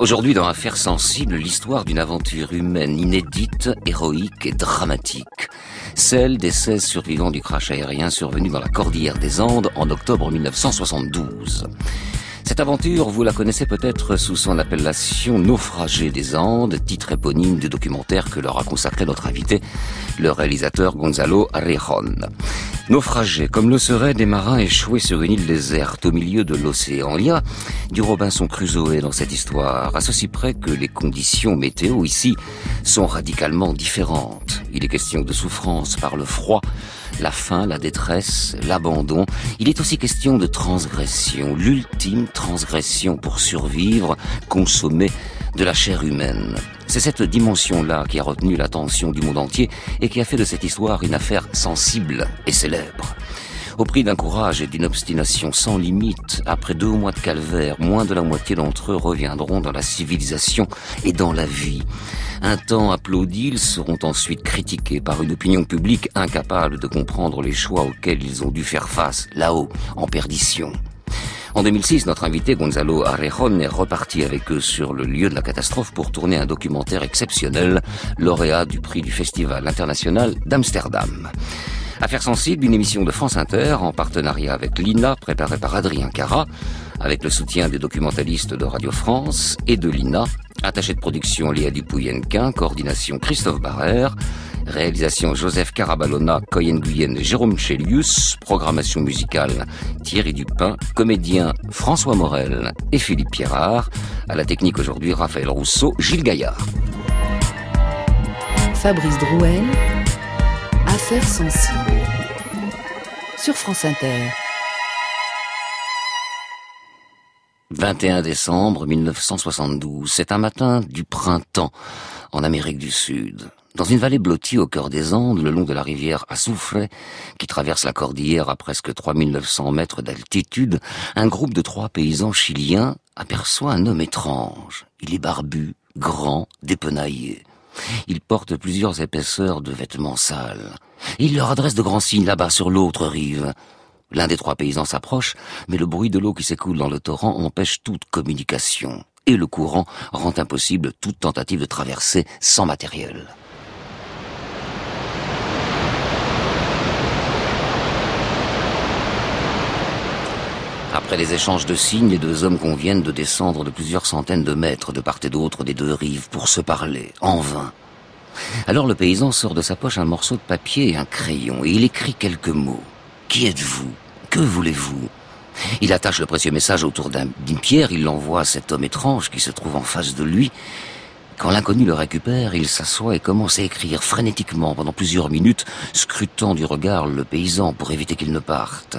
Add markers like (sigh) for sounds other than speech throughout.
Aujourd'hui, dans Affaires sensibles, l'histoire d'une aventure humaine inédite, héroïque et dramatique. Celle des 16 survivants du crash aérien survenu dans la cordillère des Andes en octobre 1972. Cette aventure, vous la connaissez peut-être sous son appellation Naufragé des Andes, titre éponyme du documentaire que leur a consacré notre invité, le réalisateur Gonzalo Arrejon. Naufragé, comme le seraient des marins échoués sur une île déserte au milieu de l'océan. Il y a du Robinson Crusoe dans cette histoire, à ceci près que les conditions météo ici sont radicalement différentes. Il est question de souffrance par le froid, la faim, la détresse, l'abandon. Il est aussi question de transgression, l'ultime transgression pour survivre, consommer de la chair humaine. C'est cette dimension-là qui a retenu l'attention du monde entier et qui a fait de cette histoire une affaire sensible et célèbre. Au prix d'un courage et d'une obstination sans limite, après deux mois de calvaire, moins de la moitié d'entre eux reviendront dans la civilisation et dans la vie. Un temps applaudi, ils seront ensuite critiqués par une opinion publique incapable de comprendre les choix auxquels ils ont dû faire face, là-haut, en perdition. En 2006, notre invité Gonzalo Arrejon est reparti avec eux sur le lieu de la catastrophe pour tourner un documentaire exceptionnel, lauréat du prix du Festival international d'Amsterdam. Affaires sensibles, une émission de France Inter en partenariat avec l'INA, préparée par Adrien Cara, avec le soutien des documentalistes de Radio France et de l'INA, attaché de production Léa Dupouyenquin, coordination Christophe Barrère, réalisation Joseph Carabalona, Coyen Guyenne, Jérôme Chelius, programmation musicale Thierry Dupin, comédien François Morel et Philippe Pierrard, à la technique aujourd'hui Raphaël Rousseau, Gilles Gaillard. Fabrice Drouel, Affaires sensibles. Sur France Inter. 21 décembre 1972, c'est un matin du printemps en Amérique du Sud. Dans une vallée blottie au cœur des Andes, le long de la rivière Assoufre, qui traverse la cordillère à presque 3900 mètres d'altitude, un groupe de trois paysans chiliens aperçoit un homme étrange. Il est barbu, grand, dépenaillé. Il porte plusieurs épaisseurs de vêtements sales. Il leur adresse de grands signes là-bas sur l'autre rive. L'un des trois paysans s'approche, mais le bruit de l'eau qui s'écoule dans le torrent empêche toute communication. Et le courant rend impossible toute tentative de traverser sans matériel. Après les échanges de signes, les deux hommes conviennent de descendre de plusieurs centaines de mètres de part et d'autre des deux rives pour se parler, en vain. Alors le paysan sort de sa poche un morceau de papier et un crayon, et il écrit quelques mots. Qui êtes-vous? Que voulez-vous? Il attache le précieux message autour d'une pierre, il l'envoie à cet homme étrange qui se trouve en face de lui. Quand l'inconnu le récupère, il s'assoit et commence à écrire frénétiquement pendant plusieurs minutes, scrutant du regard le paysan pour éviter qu'il ne parte.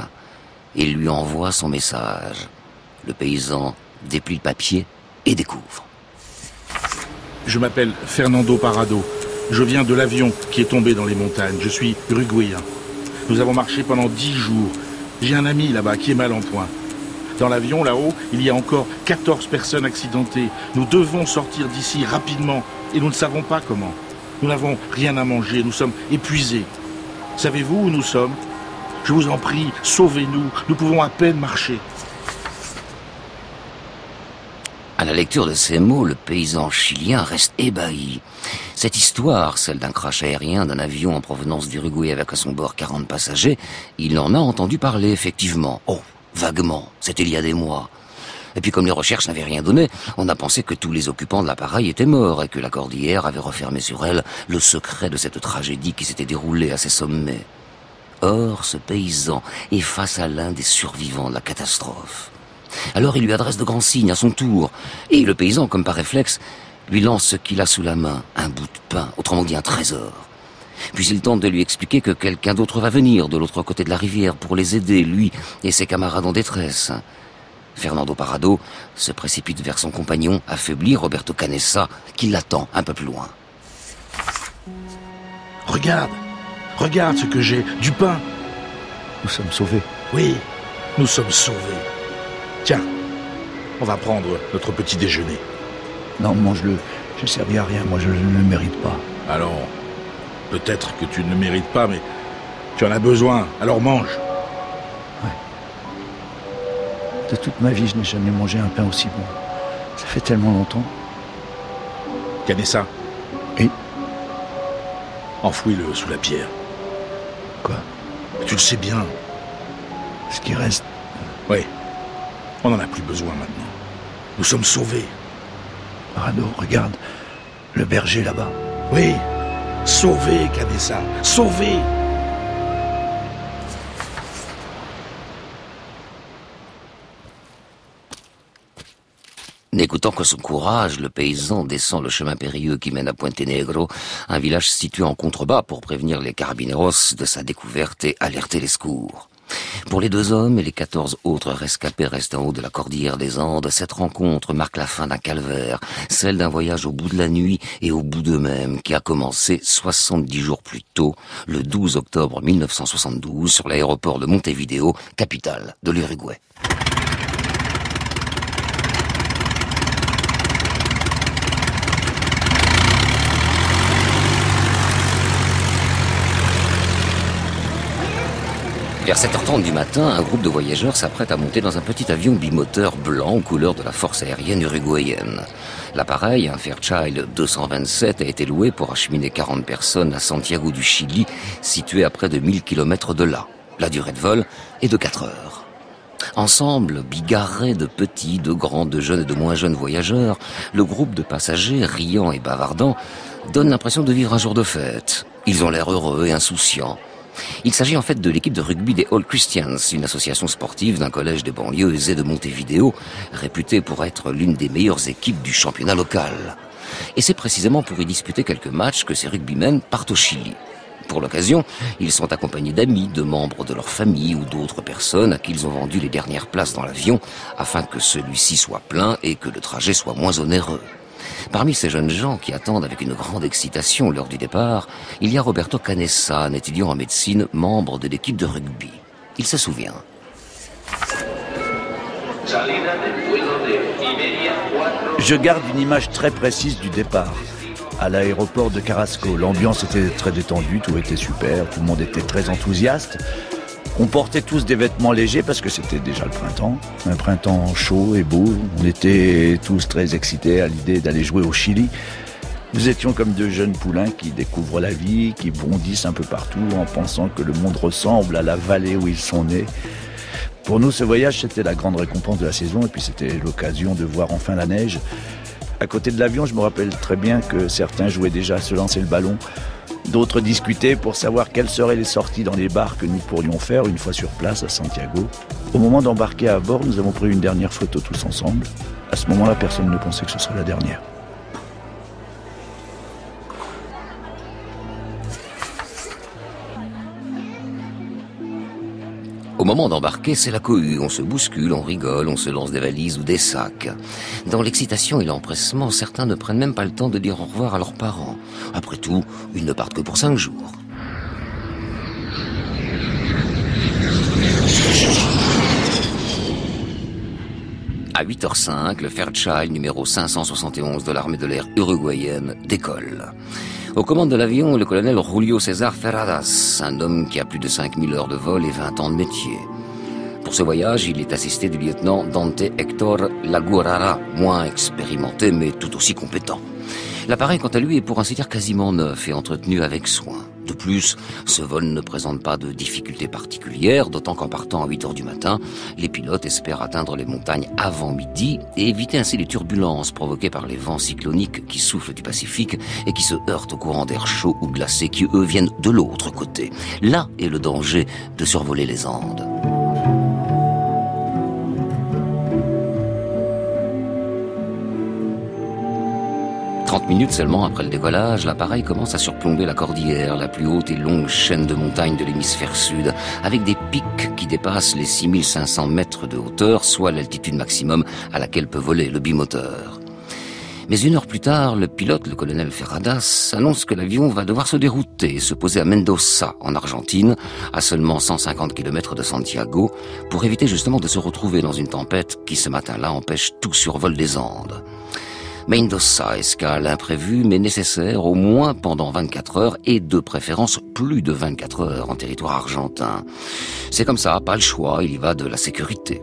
Il lui envoie son message. Le paysan déplie le papier et découvre. Je m'appelle Fernando Parado. Je viens de l'avion qui est tombé dans les montagnes. Je suis uruguayen. Nous avons marché pendant dix jours. J'ai un ami là-bas qui est mal en point. Dans l'avion, là-haut, il y a encore 14 personnes accidentées. Nous devons sortir d'ici rapidement et nous ne savons pas comment. Nous n'avons rien à manger, nous sommes épuisés. Savez-vous où nous sommes? Je vous en prie, sauvez-nous, nous pouvons à peine marcher. À la lecture de ces mots, le paysan chilien reste ébahi. Cette histoire, celle d'un crash aérien d'un avion en provenance d'Uruguay avec à son bord 40 passagers, il en a entendu parler effectivement. Oh, vaguement, c'était il y a des mois. Et puis comme les recherches n'avaient rien donné, on a pensé que tous les occupants de l'appareil étaient morts et que la cordillère avait refermé sur elle le secret de cette tragédie qui s'était déroulée à ses sommets. Or, ce paysan est face à l'un des survivants de la catastrophe. Alors il lui adresse de grands signes à son tour, et le paysan, comme par réflexe, lui lance ce qu'il a sous la main, un bout de pain, autrement dit un trésor. Puis il tente de lui expliquer que quelqu'un d'autre va venir de l'autre côté de la rivière pour les aider, lui et ses camarades en détresse. Fernando Parado se précipite vers son compagnon, affaibli Roberto Canessa, qui l'attend un peu plus loin. Regarde, Regarde ce que j'ai, du pain. Nous sommes sauvés. Oui, nous sommes sauvés. Tiens, on va prendre notre petit déjeuner. Non, mange-le. Je servi à rien, moi je ne le mérite pas. Alors, peut-être que tu ne le mérites pas, mais tu en as besoin, alors mange. Ouais. De toute ma vie, je n'ai jamais mangé un pain aussi bon. Ça fait tellement longtemps. ça? Oui. Enfouis-le sous la pierre. Tu le sais bien. Ce qui reste. Oui. On n'en a plus besoin maintenant. Nous sommes sauvés. Rado, regarde. Le berger là-bas. Oui. Sauvé, Canessa. Sauvé. N'écoutant que son courage, le paysan descend le chemin périlleux qui mène à Puente Negro, un village situé en contrebas pour prévenir les carabineros de sa découverte et alerter les secours. Pour les deux hommes et les quatorze autres rescapés restés en haut de la cordillère des Andes, cette rencontre marque la fin d'un calvaire, celle d'un voyage au bout de la nuit et au bout d'eux-mêmes, qui a commencé 70 jours plus tôt, le 12 octobre 1972, sur l'aéroport de Montevideo, capitale de l'Uruguay. Vers 7h30 du matin, un groupe de voyageurs s'apprête à monter dans un petit avion bimoteur blanc aux couleurs de la force aérienne uruguayenne. L'appareil, un Fairchild 227, a été loué pour acheminer 40 personnes à Santiago du Chili, situé à près de 1000 km de là. La durée de vol est de 4 heures. Ensemble, bigarrés de petits, de grands, de jeunes et de moins jeunes voyageurs, le groupe de passagers, riant et bavardant, donne l'impression de vivre un jour de fête. Ils ont l'air heureux et insouciants. Il s'agit en fait de l'équipe de rugby des All Christians, une association sportive d'un collège des banlieues et de Montevideo, réputée pour être l'une des meilleures équipes du championnat local. Et c'est précisément pour y disputer quelques matchs que ces rugbymen partent au Chili. Pour l'occasion, ils sont accompagnés d'amis, de membres de leur famille ou d'autres personnes à qui ils ont vendu les dernières places dans l'avion afin que celui-ci soit plein et que le trajet soit moins onéreux. Parmi ces jeunes gens qui attendent avec une grande excitation l'heure du départ, il y a Roberto Canessa, un étudiant en médecine, membre de l'équipe de rugby. Il se souvient. Je garde une image très précise du départ. À l'aéroport de Carrasco, l'ambiance était très détendue, tout était super, tout le monde était très enthousiaste. On portait tous des vêtements légers parce que c'était déjà le printemps, un printemps chaud et beau. On était tous très excités à l'idée d'aller jouer au Chili. Nous étions comme deux jeunes poulains qui découvrent la vie, qui bondissent un peu partout en pensant que le monde ressemble à la vallée où ils sont nés. Pour nous, ce voyage, c'était la grande récompense de la saison et puis c'était l'occasion de voir enfin la neige. À côté de l'avion, je me rappelle très bien que certains jouaient déjà à se lancer le ballon. D'autres discutaient pour savoir quelles seraient les sorties dans les bars que nous pourrions faire une fois sur place à Santiago. Au moment d'embarquer à bord, nous avons pris une dernière photo tous ensemble. À ce moment-là, personne ne pensait que ce serait la dernière. Au moment d'embarquer, c'est la cohue. On se bouscule, on rigole, on se lance des valises ou des sacs. Dans l'excitation et l'empressement, certains ne prennent même pas le temps de dire au revoir à leurs parents. Après tout, ils ne partent que pour cinq jours. À 8h05, le Fairchild numéro 571 de l'armée de l'air uruguayenne décolle. Aux commandes de l'avion, le colonel Julio César Ferradas, un homme qui a plus de 5000 heures de vol et 20 ans de métier. Pour ce voyage, il est assisté du lieutenant Dante Hector Lagurara, moins expérimenté mais tout aussi compétent. L'appareil, quant à lui, est pour ainsi dire quasiment neuf et entretenu avec soin. De plus, ce vol ne présente pas de difficultés particulières, d'autant qu'en partant à 8 heures du matin, les pilotes espèrent atteindre les montagnes avant midi et éviter ainsi les turbulences provoquées par les vents cycloniques qui soufflent du Pacifique et qui se heurtent au courant d'air chaud ou glacé qui, eux, viennent de l'autre côté. Là est le danger de survoler les Andes. 30 minutes seulement après le décollage, l'appareil commence à surplomber la cordillère, la plus haute et longue chaîne de montagnes de l'hémisphère sud, avec des pics qui dépassent les 6500 mètres de hauteur, soit l'altitude maximum à laquelle peut voler le bimoteur. Mais une heure plus tard, le pilote, le colonel Ferradas, annonce que l'avion va devoir se dérouter et se poser à Mendoza, en Argentine, à seulement 150 km de Santiago, pour éviter justement de se retrouver dans une tempête qui ce matin-là empêche tout survol des Andes. Mendoza, escale imprévue mais nécessaire au moins pendant 24 heures et de préférence plus de 24 heures en territoire argentin. C'est comme ça, pas le choix, il y va de la sécurité.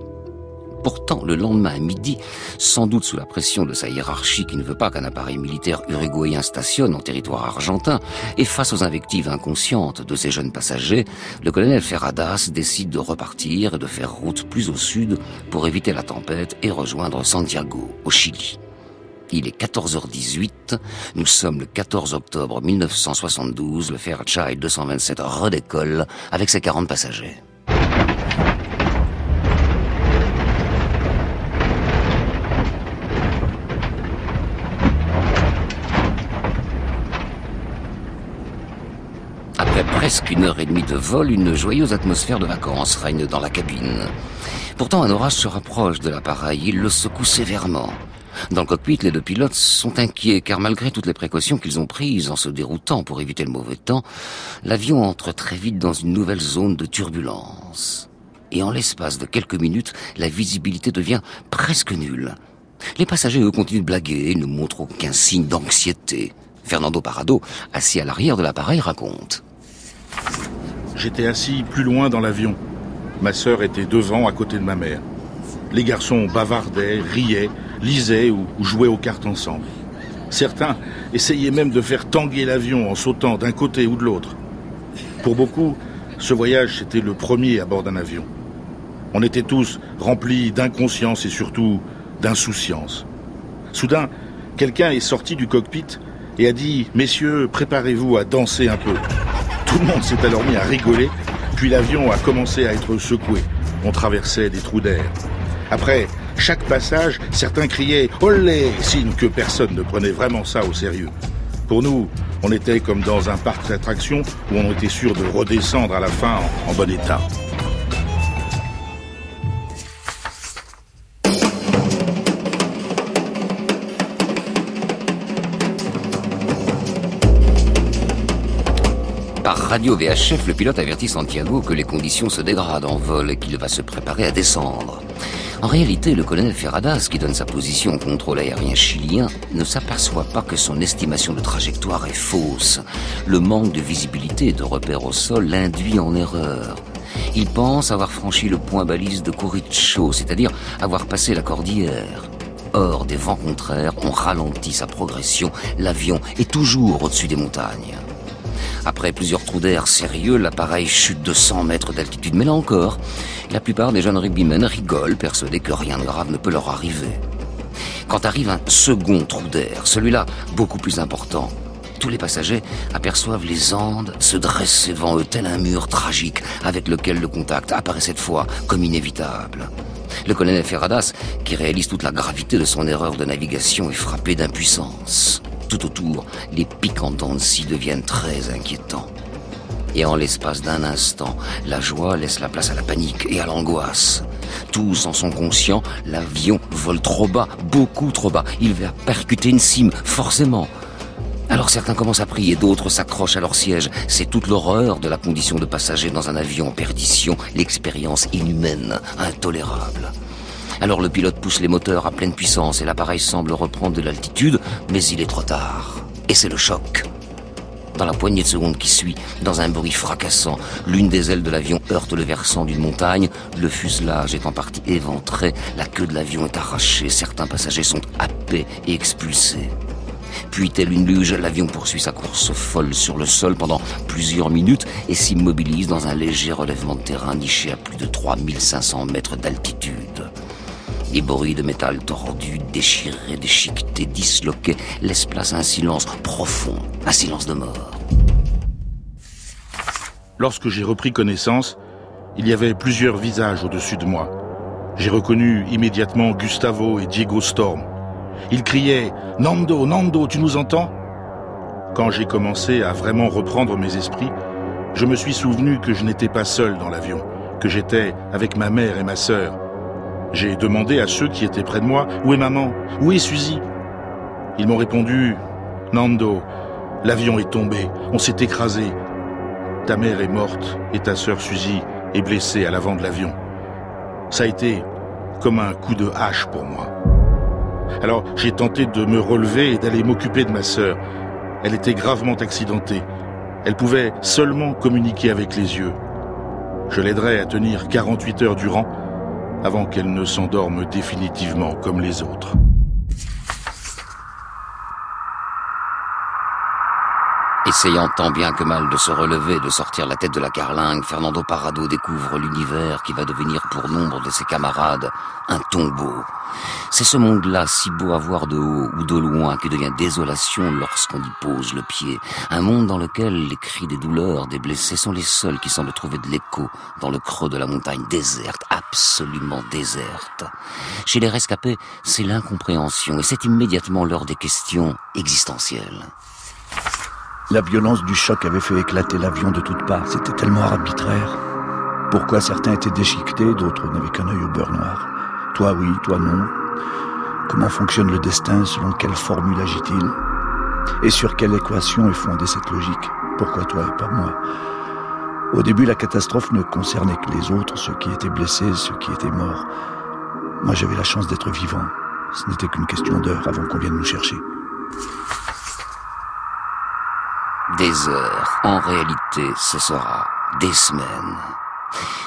Pourtant, le lendemain à midi, sans doute sous la pression de sa hiérarchie qui ne veut pas qu'un appareil militaire uruguayen stationne en territoire argentin, et face aux invectives inconscientes de ses jeunes passagers, le colonel Ferradas décide de repartir et de faire route plus au sud pour éviter la tempête et rejoindre Santiago, au Chili. Il est 14h18, nous sommes le 14 octobre 1972, le Fairchild 227 redécolle avec ses 40 passagers. Après presque une heure et demie de vol, une joyeuse atmosphère de vacances règne dans la cabine. Pourtant, un orage se rapproche de l'appareil, il le secoue sévèrement. Dans le cockpit, les deux pilotes sont inquiets car malgré toutes les précautions qu'ils ont prises en se déroutant pour éviter le mauvais temps, l'avion entre très vite dans une nouvelle zone de turbulence. Et en l'espace de quelques minutes, la visibilité devient presque nulle. Les passagers, eux, continuent de blaguer et ne montrent aucun signe d'anxiété. Fernando Parado, assis à l'arrière de l'appareil, raconte. J'étais assis plus loin dans l'avion. Ma sœur était devant, à côté de ma mère. Les garçons bavardaient, riaient, lisaient ou, jouaient aux cartes ensemble. Certains essayaient même de faire tanguer l'avion en sautant d'un côté ou de l'autre. Pour beaucoup, ce voyage était le premier à bord d'un avion. On était tous remplis d'inconscience et surtout d'insouciance. Soudain, quelqu'un est sorti du cockpit et a dit Messieurs, préparez-vous à danser un peu. Tout le monde s'est alors mis à rigoler, puis l'avion a commencé à être secoué. On traversait des trous d'air. Après chaque passage, certains criaient Olé signe que personne ne prenait vraiment ça au sérieux. Pour nous, on était comme dans un parc d'attractions où on était sûr de redescendre à la fin en, bon état. Par radio VHF, le pilote avertit Santiago que les conditions se dégradent en vol et qu'il va se préparer à descendre. En réalité, le colonel Ferradas, qui donne sa position au contrôle aérien chilien, ne s'aperçoit pas que son estimation de trajectoire est fausse. Le manque de visibilité et de repères au sol l'induit en erreur. Il pense avoir franchi le point balise de Coricho, c'est-à-dire avoir passé la cordillère. Or, des vents contraires ont ralenti sa progression. L'avion est toujours au-dessus des montagnes. Après plusieurs trous d'air sérieux, l'appareil chute de 100 mètres d'altitude. Mais là encore, la plupart des jeunes rugbymen rigolent, persuadés que rien de grave ne peut leur arriver. Quand arrive un second trou d'air, celui-là beaucoup plus important, tous les passagers aperçoivent les Andes se dresser devant eux tel un mur tragique avec lequel le contact apparaît cette fois comme inévitable. Le colonel Ferradas, qui réalise toute la gravité de son erreur de navigation, est frappé d'impuissance. Tout autour, les piquants dents de scie deviennent très inquiétants. Et en l'espace d'un instant, la joie laisse la place à la panique et à l'angoisse. Tous en sont conscients, l'avion vole trop bas, beaucoup trop bas. Il va percuter une cime, forcément. Alors certains commencent à prier, d'autres s'accrochent à leur siège. C'est toute l'horreur de la condition de passager dans un avion en perdition, l'expérience inhumaine, intolérable. Alors le pilote pousse les moteurs à pleine puissance et l'appareil semble reprendre de l'altitude, mais il est trop tard. Et c'est le choc. Dans la poignée de secondes qui suit, dans un bruit fracassant, l'une des ailes de l'avion heurte le versant d'une montagne, le fuselage est en partie éventré, la queue de l'avion est arrachée, certains passagers sont happés et expulsés. Puis, tel une luge, l'avion poursuit sa course folle sur le sol pendant plusieurs minutes et s'immobilise dans un léger relèvement de terrain niché à plus de 3500 mètres d'altitude. Les bruits de métal tordu, déchirés, déchiquetés, disloqués laissent place à un silence profond, un silence de mort. Lorsque j'ai repris connaissance, il y avait plusieurs visages au-dessus de moi. J'ai reconnu immédiatement Gustavo et Diego Storm. Ils criaient ⁇ Nando, Nando, tu nous entends ?⁇ Quand j'ai commencé à vraiment reprendre mes esprits, je me suis souvenu que je n'étais pas seul dans l'avion, que j'étais avec ma mère et ma sœur. J'ai demandé à ceux qui étaient près de moi Où est maman? Où est Suzy? Ils m'ont répondu Nando, l'avion est tombé, on s'est écrasé. Ta mère est morte et ta sœur Suzy est blessée à l'avant de l'avion. Ça a été comme un coup de hache pour moi. Alors j'ai tenté de me relever et d'aller m'occuper de ma sœur. Elle était gravement accidentée. Elle pouvait seulement communiquer avec les yeux. Je l'aiderai à tenir 48 heures durant avant qu'elle ne s'endorme définitivement comme les autres. Essayant tant bien que mal de se relever, de sortir la tête de la carlingue, Fernando Parado découvre l'univers qui va devenir pour nombre de ses camarades un tombeau. C'est ce monde-là, si beau à voir de haut ou de loin, qui devient désolation lorsqu'on y pose le pied. Un monde dans lequel les cris des douleurs des blessés sont les seuls qui semblent trouver de l'écho dans le creux de la montagne déserte, absolument déserte. Chez les rescapés, c'est l'incompréhension et c'est immédiatement l'heure des questions existentielles. La violence du choc avait fait éclater l'avion de toutes parts. C'était tellement arbitraire. Pourquoi certains étaient déchiquetés, d'autres n'avaient qu'un œil au beurre noir Toi oui, toi non. Comment fonctionne le destin Selon quelle formule agit-il? Et sur quelle équation est fondée cette logique? Pourquoi toi et pas moi? Au début, la catastrophe ne concernait que les autres, ceux qui étaient blessés, ceux qui étaient morts. Moi, j'avais la chance d'être vivant. Ce n'était qu'une question d'heure avant qu'on vienne nous chercher. Des heures. En réalité, ce sera des semaines.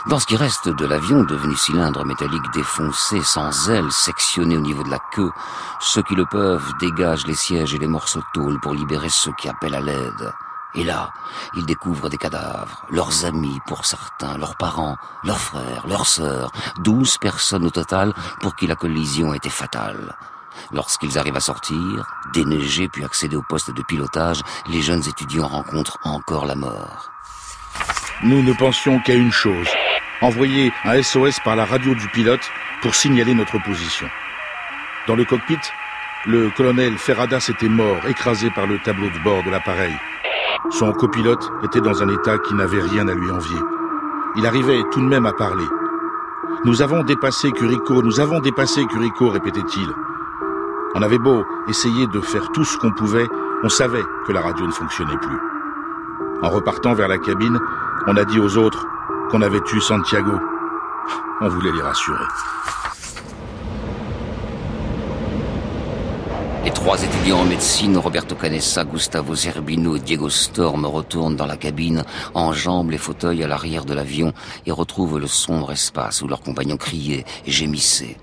Dans ce qui reste de l'avion, devenu cylindre métallique défoncé, sans ailes, sectionné au niveau de la queue, ceux qui le peuvent dégagent les sièges et les morceaux de tôle pour libérer ceux qui appellent à l'aide. Et là, ils découvrent des cadavres, leurs amis pour certains, leurs parents, leurs frères, leurs sœurs, douze personnes au total pour qui la collision été fatale. Lorsqu'ils arrivent à sortir, déneiger puis accéder au poste de pilotage, les jeunes étudiants rencontrent encore la mort. Nous ne pensions qu'à une chose, envoyer un SOS par la radio du pilote pour signaler notre position. Dans le cockpit, le colonel Ferradas était mort, écrasé par le tableau de bord de l'appareil. Son copilote était dans un état qui n'avait rien à lui envier. Il arrivait tout de même à parler. Nous avons dépassé Curico, nous avons dépassé Curico, répétait-il. On avait beau essayer de faire tout ce qu'on pouvait, on savait que la radio ne fonctionnait plus. En repartant vers la cabine, on a dit aux autres qu'on avait tué Santiago. On voulait les rassurer. Les trois étudiants en médecine, Roberto Canessa, Gustavo Zerbino et Diego Storm, retournent dans la cabine, enjambent les fauteuils à l'arrière de l'avion et retrouvent le sombre espace où leurs compagnons criaient et gémissaient.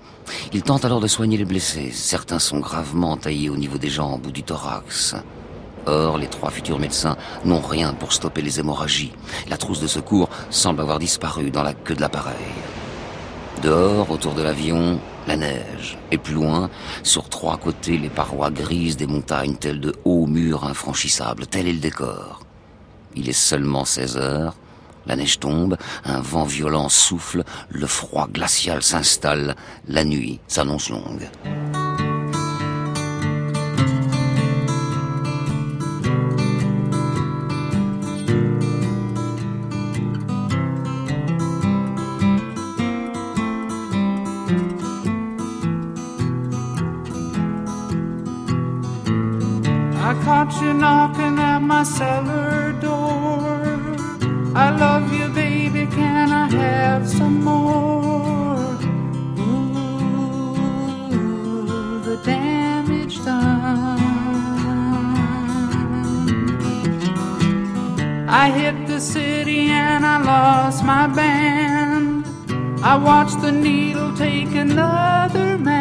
Ils tentent alors de soigner les blessés. Certains sont gravement taillés au niveau des jambes ou du thorax. Or, les trois futurs médecins n'ont rien pour stopper les hémorragies. La trousse de secours semble avoir disparu dans la queue de l'appareil. Dehors, autour de l'avion, la neige. Et plus loin, sur trois côtés, les parois grises des montagnes telles de hauts murs infranchissables. Tel est le décor. Il est seulement 16 heures. La neige tombe, un vent violent souffle, le froid glacial s'installe, la nuit s'annonce longue. Lost my band. I watched the needle take another man.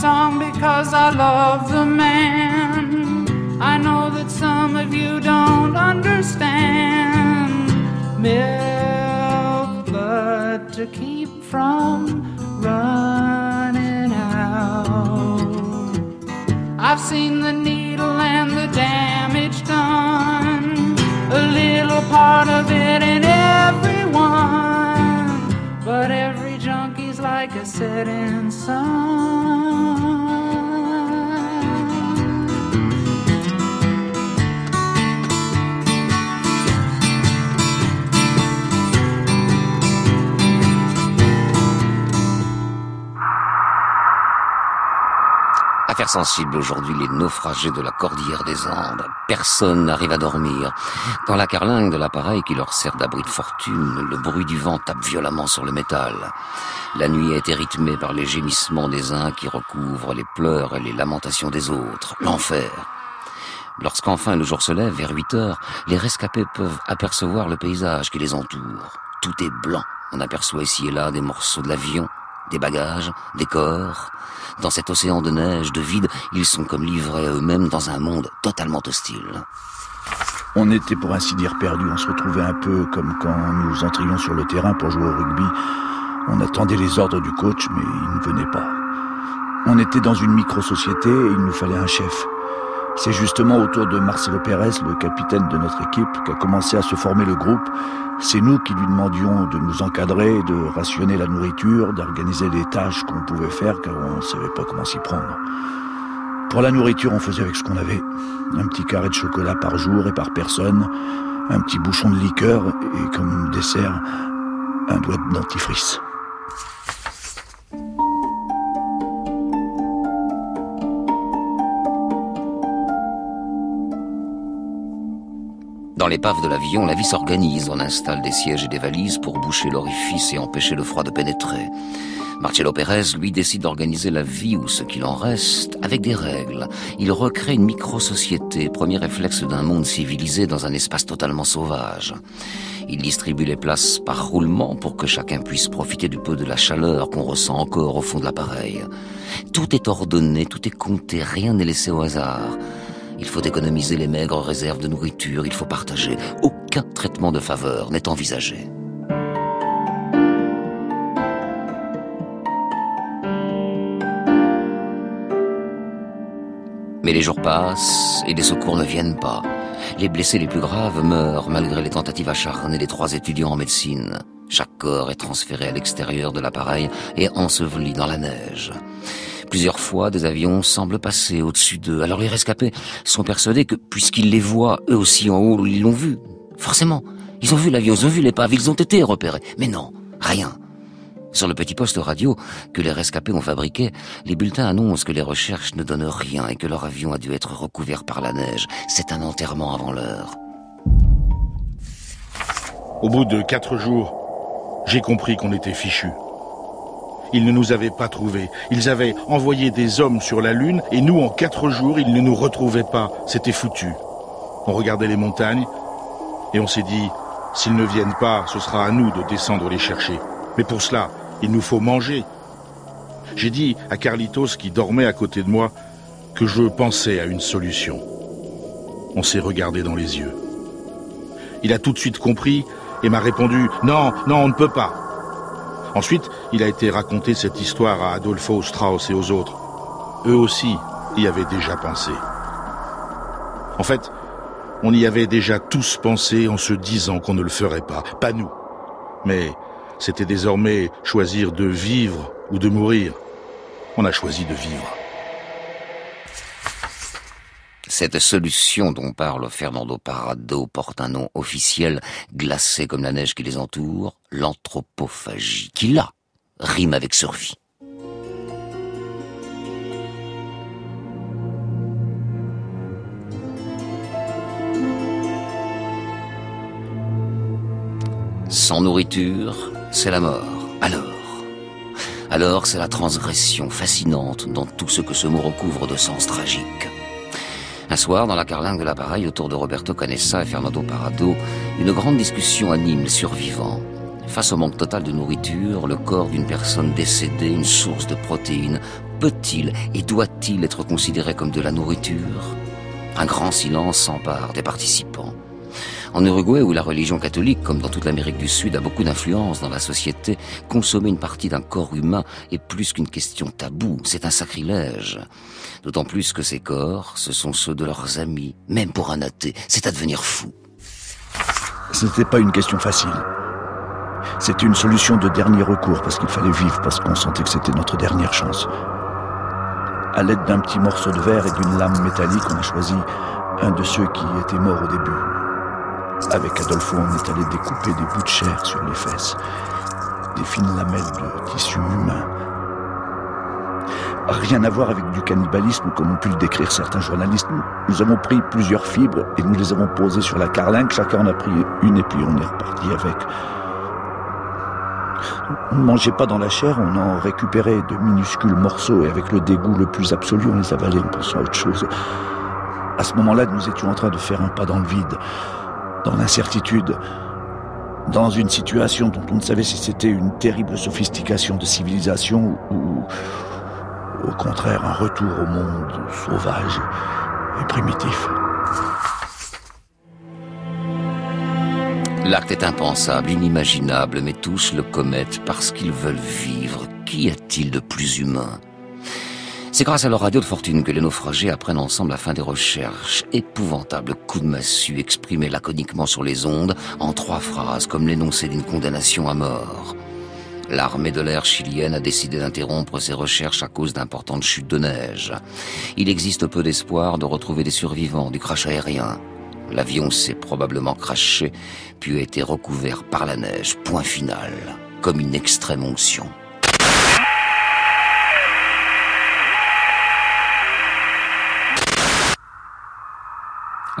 Song because I love the man. I know that some of you don't understand. Milk blood to keep from running out. I've seen the needle and the damage done. A little part of it in everyone. But every junkie's like a setting sun. Affaire sensible aujourd'hui, les naufragés de la cordillère des Andes. Personne n'arrive à dormir. Dans la carlingue de l'appareil qui leur sert d'abri de fortune, le bruit du vent tape violemment sur le métal. La nuit a été rythmée par les gémissements des uns qui recouvrent les pleurs et les lamentations des autres. L'enfer. Lorsqu'enfin le jour se lève, vers 8 heures, les rescapés peuvent apercevoir le paysage qui les entoure. Tout est blanc. On aperçoit ici et là des morceaux de l'avion, des bagages, des corps. Dans cet océan de neige, de vide, ils sont comme livrés à eux-mêmes dans un monde totalement hostile. On était pour ainsi dire perdus, on se retrouvait un peu comme quand nous entrions sur le terrain pour jouer au rugby. On attendait les ordres du coach, mais il ne venait pas. On était dans une micro-société et il nous fallait un chef. C'est justement autour de Marcelo Pérez, le capitaine de notre équipe, qu'a commencé à se former le groupe. C'est nous qui lui demandions de nous encadrer, de rationner la nourriture, d'organiser les tâches qu'on pouvait faire car on ne savait pas comment s'y prendre. Pour la nourriture, on faisait avec ce qu'on avait. Un petit carré de chocolat par jour et par personne, un petit bouchon de liqueur et comme dessert, un doigt de dentifrice. Dans l'épave de l'avion, la vie s'organise. On installe des sièges et des valises pour boucher l'orifice et empêcher le froid de pénétrer. Marcello Pérez, lui, décide d'organiser la vie ou ce qu'il en reste avec des règles. Il recrée une micro-société, premier réflexe d'un monde civilisé dans un espace totalement sauvage. Il distribue les places par roulement pour que chacun puisse profiter du peu de la chaleur qu'on ressent encore au fond de l'appareil. Tout est ordonné, tout est compté, rien n'est laissé au hasard. Il faut économiser les maigres réserves de nourriture, il faut partager. Aucun traitement de faveur n'est envisagé. Mais les jours passent et les secours ne viennent pas. Les blessés les plus graves meurent malgré les tentatives acharnées des trois étudiants en médecine. Chaque corps est transféré à l'extérieur de l'appareil et enseveli dans la neige. Plusieurs fois, des avions semblent passer au-dessus d'eux. Alors les rescapés sont persuadés que, puisqu'ils les voient eux aussi en haut, ils l'ont vu. Forcément. Ils ont vu l'avion, ils ont vu l'épave, ils ont été repérés. Mais non, rien. Sur le petit poste radio que les rescapés ont fabriqué, les bulletins annoncent que les recherches ne donnent rien et que leur avion a dû être recouvert par la neige. C'est un enterrement avant l'heure. Au bout de quatre jours, j'ai compris qu'on était fichus. Ils ne nous avaient pas trouvés. Ils avaient envoyé des hommes sur la Lune et nous, en quatre jours, ils ne nous retrouvaient pas. C'était foutu. On regardait les montagnes et on s'est dit, s'ils ne viennent pas, ce sera à nous de descendre les chercher. Mais pour cela, il nous faut manger. J'ai dit à Carlitos qui dormait à côté de moi que je pensais à une solution. On s'est regardé dans les yeux. Il a tout de suite compris et m'a répondu Non, non, on ne peut pas. Ensuite, il a été raconté cette histoire à Adolfo Strauss et aux autres. Eux aussi y avaient déjà pensé. En fait, on y avait déjà tous pensé en se disant qu'on ne le ferait pas. Pas nous. Mais c'était désormais choisir de vivre ou de mourir. On a choisi de vivre. Cette solution dont parle Fernando Parado porte un nom officiel, glacé comme la neige qui les entoure, l'anthropophagie, qui là rime avec survie. Sans nourriture, c'est la mort. Alors? Alors, c'est la transgression fascinante dans tout ce que ce mot recouvre de sens tragique. Soir, dans la carlingue de l'appareil, autour de Roberto Canessa et Fernando Parado, une grande discussion anime les survivants. Face au manque total de nourriture, le corps d'une personne décédée, une source de protéines, peut-il et doit-il être considéré comme de la nourriture? Un grand silence s'empare des participants. En Uruguay, où la religion catholique, comme dans toute l'Amérique du Sud, a beaucoup d'influence dans la société, consommer une partie d'un corps humain est plus qu'une question taboue, c'est un sacrilège. D'autant plus que ces corps, ce sont ceux de leurs amis, même pour un athée, c'est à devenir fou. Ce n'était pas une question facile. C'était une solution de dernier recours parce qu'il fallait vivre, parce qu'on sentait que c'était notre dernière chance. À l'aide d'un petit morceau de verre et d'une lame métallique, on a choisi un de ceux qui étaient morts au début. Avec Adolfo, on est allé découper des bouts de chair sur les fesses, des fines lamelles de tissu humain. rien à voir avec du cannibalisme comme ont pu le décrire certains journalistes. Nous avons pris plusieurs fibres et nous les avons posées sur la carlingue. Chacun en a pris une et puis on est reparti avec. On ne mangeait pas dans la chair, on en récupérait de minuscules morceaux et avec le dégoût le plus absolu, on les avalait en pensant à autre chose. À ce moment-là, nous étions en train de faire un pas dans le vide, dans l'incertitude, dans une situation dont on ne savait si c'était une terrible sophistication de civilisation ou, au contraire un retour au monde sauvage et primitif. L'acte est impensable, inimaginable, mais tous le commettent parce qu'ils veulent vivre. Qu'y a-t-il de plus humain? C'est grâce à leur radio de fortune que les naufragés apprennent ensemble la fin des recherches. Épouvantable coup de massue exprimé laconiquement sur les ondes en trois phrases comme l'énoncé d'une condamnation à mort. L'armée de l'air chilienne a décidé d'interrompre ses recherches à cause d'importantes chutes de neige. Il existe peu d'espoir de retrouver des survivants du crash aérien. L'avion s'est probablement craché, puis a été recouvert par la neige, point final, comme une extrême onction.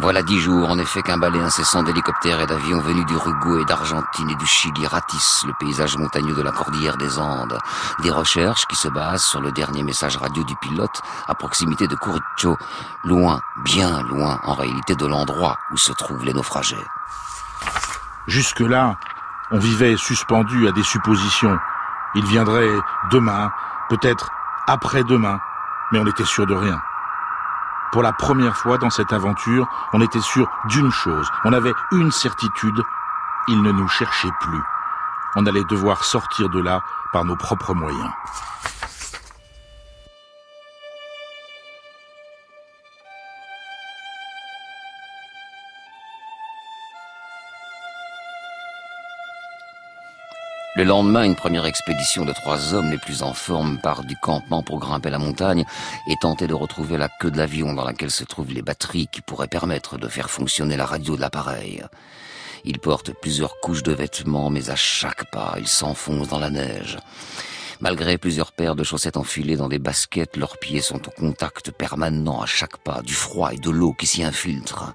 Voilà dix jours, en effet, qu'un balai incessant d'hélicoptères et d'avions venus d'Uruguay, d'Argentine et du Chili ratissent le paysage montagneux de la cordillère des Andes. Des recherches qui se basent sur le dernier message radio du pilote à proximité de Curicho, loin, bien loin, en réalité, de l'endroit où se trouvent les naufragés. Jusque-là, on vivait suspendu à des suppositions. Il viendrait demain, peut-être après-demain, mais on était sûr de rien. Pour la première fois dans cette aventure, on était sûr d'une chose. On avait une certitude. Il ne nous cherchait plus. On allait devoir sortir de là par nos propres moyens. Le lendemain, une première expédition de trois hommes les plus en forme part du campement pour grimper la montagne et tenter de retrouver la queue de l'avion dans laquelle se trouvent les batteries qui pourraient permettre de faire fonctionner la radio de l'appareil. Ils portent plusieurs couches de vêtements, mais à chaque pas, ils s'enfoncent dans la neige. Malgré plusieurs paires de chaussettes enfilées dans des baskets, leurs pieds sont au contact permanent à chaque pas du froid et de l'eau qui s'y infiltrent.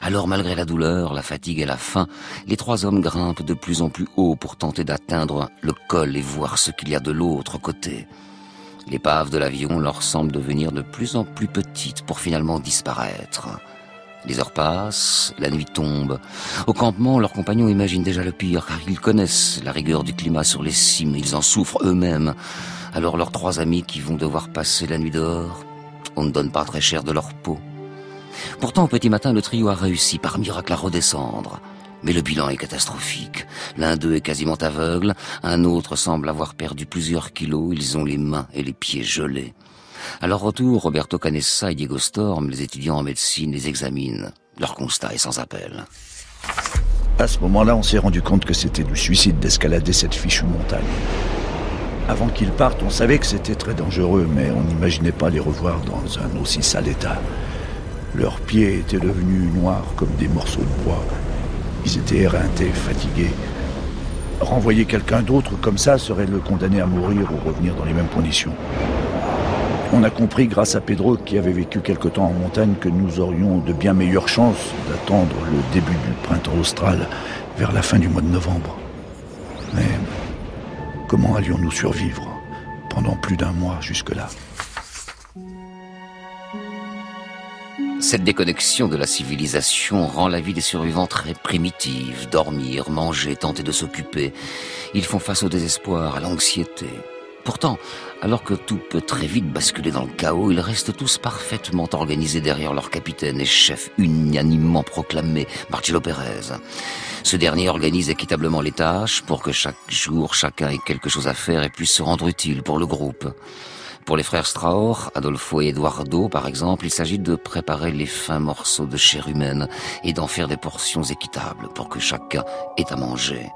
Alors malgré la douleur, la fatigue et la faim, les trois hommes grimpent de plus en plus haut pour tenter d'atteindre le col et voir ce qu'il y a de l'autre côté. L'épave de l'avion leur semble devenir de plus en plus petite pour finalement disparaître. Les heures passent, la nuit tombe. Au campement, leurs compagnons imaginent déjà le pire, car ils connaissent la rigueur du climat sur les cimes, ils en souffrent eux-mêmes. Alors leurs trois amis qui vont devoir passer la nuit dehors, on ne donne pas très cher de leur peau. Pourtant, au petit matin, le trio a réussi par miracle à redescendre. Mais le bilan est catastrophique. L'un d'eux est quasiment aveugle, un autre semble avoir perdu plusieurs kilos, ils ont les mains et les pieds gelés. À leur retour, Roberto Canessa et Diego Storm, les étudiants en médecine, les examinent. Leur constat est sans appel. À ce moment-là, on s'est rendu compte que c'était du suicide d'escalader cette fichue montagne. Avant qu'ils partent, on savait que c'était très dangereux, mais on n'imaginait pas les revoir dans un aussi sale état. Leurs pieds étaient devenus noirs comme des morceaux de bois. Ils étaient éreintés, fatigués. Renvoyer quelqu'un d'autre comme ça serait le condamner à mourir ou revenir dans les mêmes conditions. On a compris grâce à Pedro qui avait vécu quelque temps en montagne que nous aurions de bien meilleures chances d'attendre le début du printemps austral vers la fin du mois de novembre. Mais comment allions-nous survivre pendant plus d'un mois jusque-là? Cette déconnexion de la civilisation rend la vie des survivants très primitive. Dormir, manger, tenter de s'occuper. Ils font face au désespoir, à l'anxiété. Pourtant, alors que tout peut très vite basculer dans le chaos, ils restent tous parfaitement organisés derrière leur capitaine et chef unanimement proclamé, Marcelo Pérez. Ce dernier organise équitablement les tâches pour que chaque jour chacun ait quelque chose à faire et puisse se rendre utile pour le groupe. Pour les frères Strauch, Adolfo et Eduardo par exemple, il s'agit de préparer les fins morceaux de chair humaine et d'en faire des portions équitables pour que chacun ait à manger.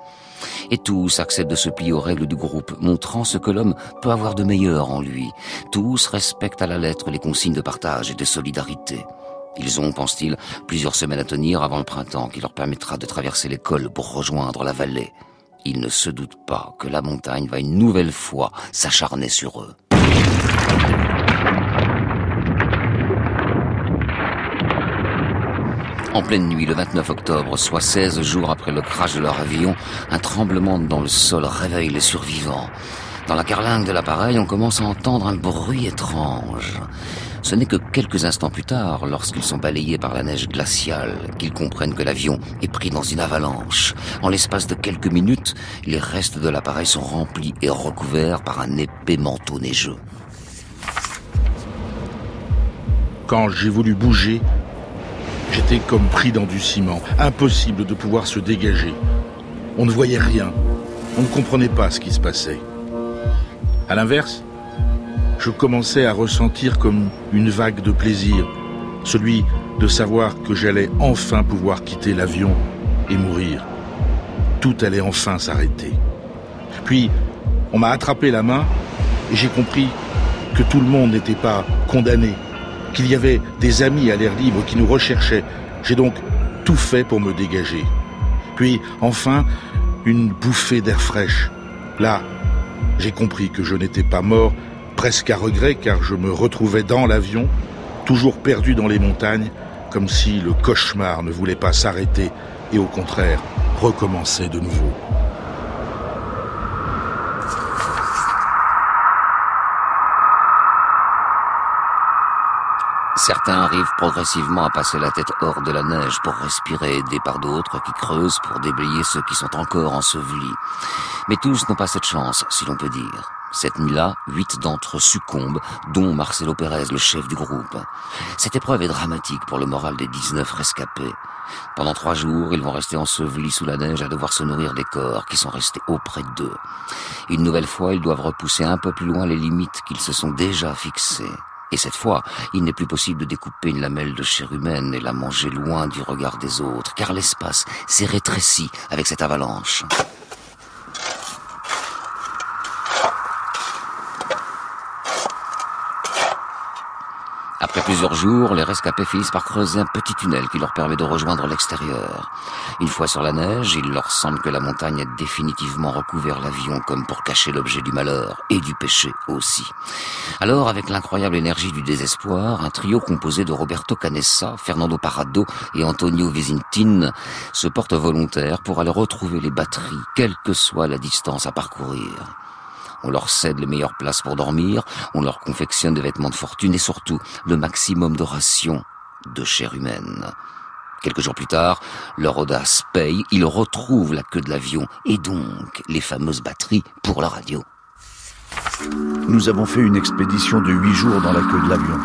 Et tous acceptent de se plier aux règles du groupe, montrant ce que l'homme peut avoir de meilleur en lui. Tous respectent à la lettre les consignes de partage et de solidarité. Ils ont, pense-t-il, plusieurs semaines à tenir avant le printemps qui leur permettra de traverser l'école pour rejoindre la vallée. Ils ne se doutent pas que la montagne va une nouvelle fois s'acharner sur eux. En pleine nuit, le 29 octobre, soit 16 jours après le crash de leur avion, un tremblement dans le sol réveille les survivants. Dans la carlingue de l'appareil, on commence à entendre un bruit étrange. Ce n'est que quelques instants plus tard, lorsqu'ils sont balayés par la neige glaciale, qu'ils comprennent que l'avion est pris dans une avalanche. En l'espace de quelques minutes, les restes de l'appareil sont remplis et recouverts par un épais manteau neigeux. Quand j'ai voulu bouger, j'étais comme pris dans du ciment, impossible de pouvoir se dégager. On ne voyait rien, on ne comprenait pas ce qui se passait. À l'inverse, je commençais à ressentir comme une vague de plaisir, celui de savoir que j'allais enfin pouvoir quitter l'avion et mourir. Tout allait enfin s'arrêter. Puis, on m'a attrapé la main et j'ai compris que tout le monde n'était pas condamné qu'il y avait des amis à l'air libre qui nous recherchaient. J'ai donc tout fait pour me dégager. Puis, enfin, une bouffée d'air fraîche. Là, j'ai compris que je n'étais pas mort, presque à regret, car je me retrouvais dans l'avion, toujours perdu dans les montagnes, comme si le cauchemar ne voulait pas s'arrêter et au contraire recommencer de nouveau. Certains arrivent progressivement à passer la tête hors de la neige pour respirer, aidés par d'autres qui creusent pour déblayer ceux qui sont encore ensevelis. Mais tous n'ont pas cette chance, si l'on peut dire. Cette nuit-là, huit d'entre eux succombent, dont Marcelo Pérez, le chef du groupe. Cette épreuve est dramatique pour le moral des 19 rescapés. Pendant trois jours, ils vont rester ensevelis sous la neige à devoir se nourrir des corps qui sont restés auprès d'eux. Une nouvelle fois, ils doivent repousser un peu plus loin les limites qu'ils se sont déjà fixées. Et cette fois, il n'est plus possible de découper une lamelle de chair humaine et la manger loin du regard des autres, car l'espace s'est rétréci avec cette avalanche. Après plusieurs jours, les rescapés finissent par creuser un petit tunnel qui leur permet de rejoindre l'extérieur. Une fois sur la neige, il leur semble que la montagne a définitivement recouvert l'avion comme pour cacher l'objet du malheur et du péché aussi. Alors, avec l'incroyable énergie du désespoir, un trio composé de Roberto Canessa, Fernando Parado et Antonio Visintin se porte volontaire pour aller retrouver les batteries, quelle que soit la distance à parcourir. On leur cède les meilleures places pour dormir, on leur confectionne des vêtements de fortune et surtout le maximum de rations de chair humaine. Quelques jours plus tard, leur audace paye, ils retrouvent la queue de l'avion et donc les fameuses batteries pour la radio. Nous avons fait une expédition de huit jours dans la queue de l'avion.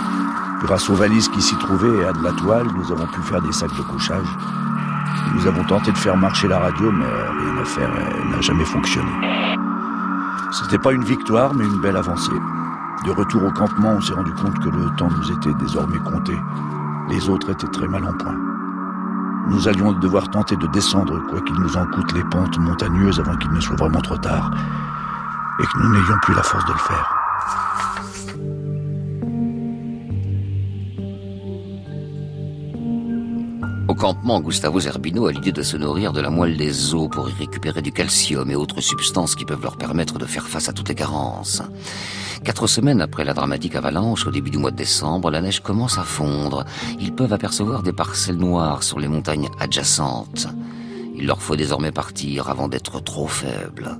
Grâce aux valises qui s'y trouvaient et à de la toile, nous avons pu faire des sacs de couchage. Nous avons tenté de faire marcher la radio, mais rien à faire, elle n'a jamais fonctionné. C'était pas une victoire, mais une belle avancée. De retour au campement, on s'est rendu compte que le temps nous était désormais compté. Les autres étaient très mal en point. Nous allions devoir tenter de descendre, quoi qu'il nous en coûte les pentes montagneuses avant qu'il ne soit vraiment trop tard, et que nous n'ayons plus la force de le faire. Au campement, Gustavo Zerbino a l'idée de se nourrir de la moelle des os pour y récupérer du calcium et autres substances qui peuvent leur permettre de faire face à toutes les carences. Quatre semaines après la dramatique avalanche, au début du mois de décembre, la neige commence à fondre. Ils peuvent apercevoir des parcelles noires sur les montagnes adjacentes. Il leur faut désormais partir avant d'être trop faibles.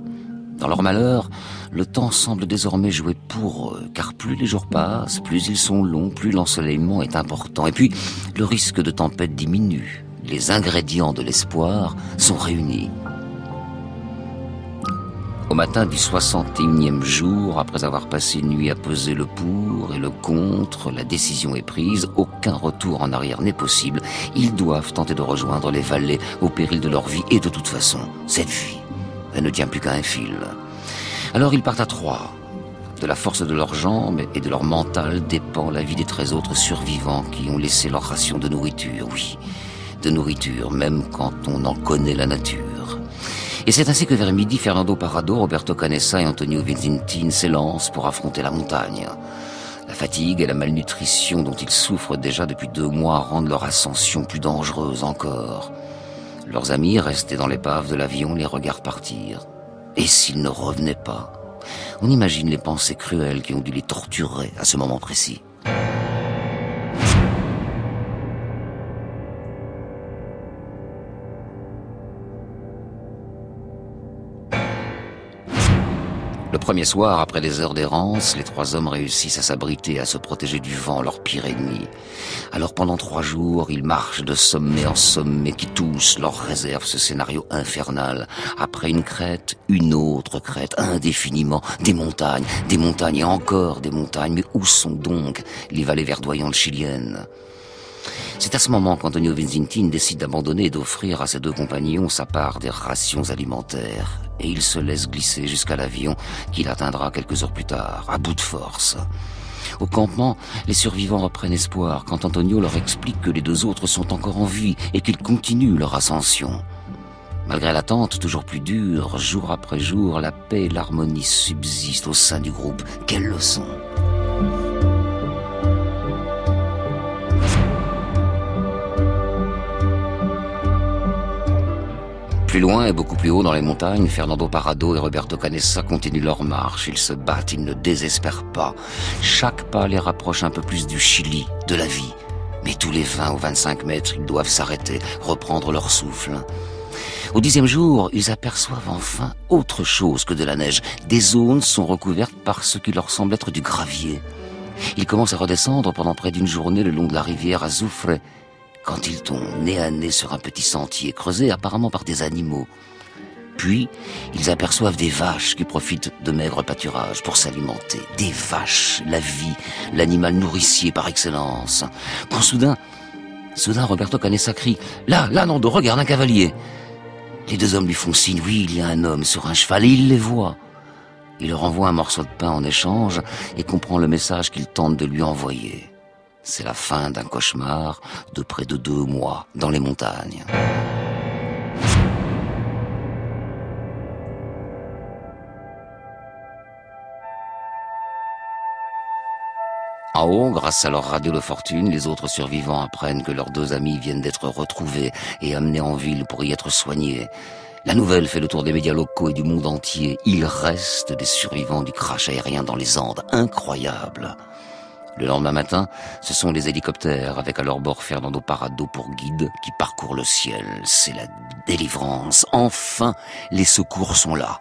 Dans leur malheur, le temps semble désormais jouer pour eux, car plus les jours passent, plus ils sont longs, plus l'ensoleillement est important. Et puis, le risque de tempête diminue. Les ingrédients de l'espoir sont réunis. Au matin du 61e jour, après avoir passé une nuit à peser le pour et le contre, la décision est prise, aucun retour en arrière n'est possible. Ils doivent tenter de rejoindre les vallées au péril de leur vie et de toute façon, cette vie elle ne tient plus qu'à un fil. Alors ils partent à trois. De la force de leurs jambes et de leur mental dépend la vie des treize autres survivants qui ont laissé leur ration de nourriture, oui, de nourriture, même quand on en connaît la nature. Et c'est ainsi que vers midi, Fernando Parado, Roberto Canessa et Antonio Vizintin s'élancent pour affronter la montagne. La fatigue et la malnutrition dont ils souffrent déjà depuis deux mois rendent leur ascension plus dangereuse encore. Leurs amis, restés dans l'épave de l'avion, les regardent partir. Et s'ils ne revenaient pas On imagine les pensées cruelles qui ont dû les torturer à ce moment précis. Premier soir, après des heures d'errance, les trois hommes réussissent à s'abriter, à se protéger du vent, leur pire ennemi. Alors pendant trois jours, ils marchent de sommet en sommet qui tous leur réservent ce scénario infernal. Après une crête, une autre crête, indéfiniment, des montagnes, des montagnes et encore des montagnes. Mais où sont donc les vallées verdoyantes chiliennes? C'est à ce moment qu'Antonio Vincentine décide d'abandonner et d'offrir à ses deux compagnons sa part des rations alimentaires. Et il se laisse glisser jusqu'à l'avion qu'il atteindra quelques heures plus tard, à bout de force. Au campement, les survivants reprennent espoir quand Antonio leur explique que les deux autres sont encore en vie et qu'ils continuent leur ascension. Malgré l'attente toujours plus dure, jour après jour, la paix et l'harmonie subsistent au sein du groupe. Quelle leçon Plus loin et beaucoup plus haut dans les montagnes, Fernando Parado et Roberto Canessa continuent leur marche. Ils se battent, ils ne désespèrent pas. Chaque pas les rapproche un peu plus du Chili, de la vie. Mais tous les 20 ou 25 mètres, ils doivent s'arrêter, reprendre leur souffle. Au dixième jour, ils aperçoivent enfin autre chose que de la neige. Des zones sont recouvertes par ce qui leur semble être du gravier. Ils commencent à redescendre pendant près d'une journée le long de la rivière Azufre quand ils tombent nez à nez sur un petit sentier creusé apparemment par des animaux. Puis, ils aperçoivent des vaches qui profitent de maigres pâturages pour s'alimenter. Des vaches, la vie, l'animal nourricier par excellence. Quand soudain, soudain Roberto Canessa crie « Là, là, Nando, regarde un cavalier !» Les deux hommes lui font signe « Oui, il y a un homme sur un cheval » et il les voit. Il leur envoie un morceau de pain en échange et comprend le message qu'il tente de lui envoyer. C'est la fin d'un cauchemar de près de deux mois dans les montagnes. En haut, grâce à leur radio de fortune, les autres survivants apprennent que leurs deux amis viennent d'être retrouvés et amenés en ville pour y être soignés. La nouvelle fait le tour des médias locaux et du monde entier. Il reste des survivants du crash aérien dans les Andes. Incroyable. Le lendemain matin, ce sont les hélicoptères avec à leur bord Fernando Parado pour guide qui parcourent le ciel. C'est la délivrance. Enfin, les secours sont là.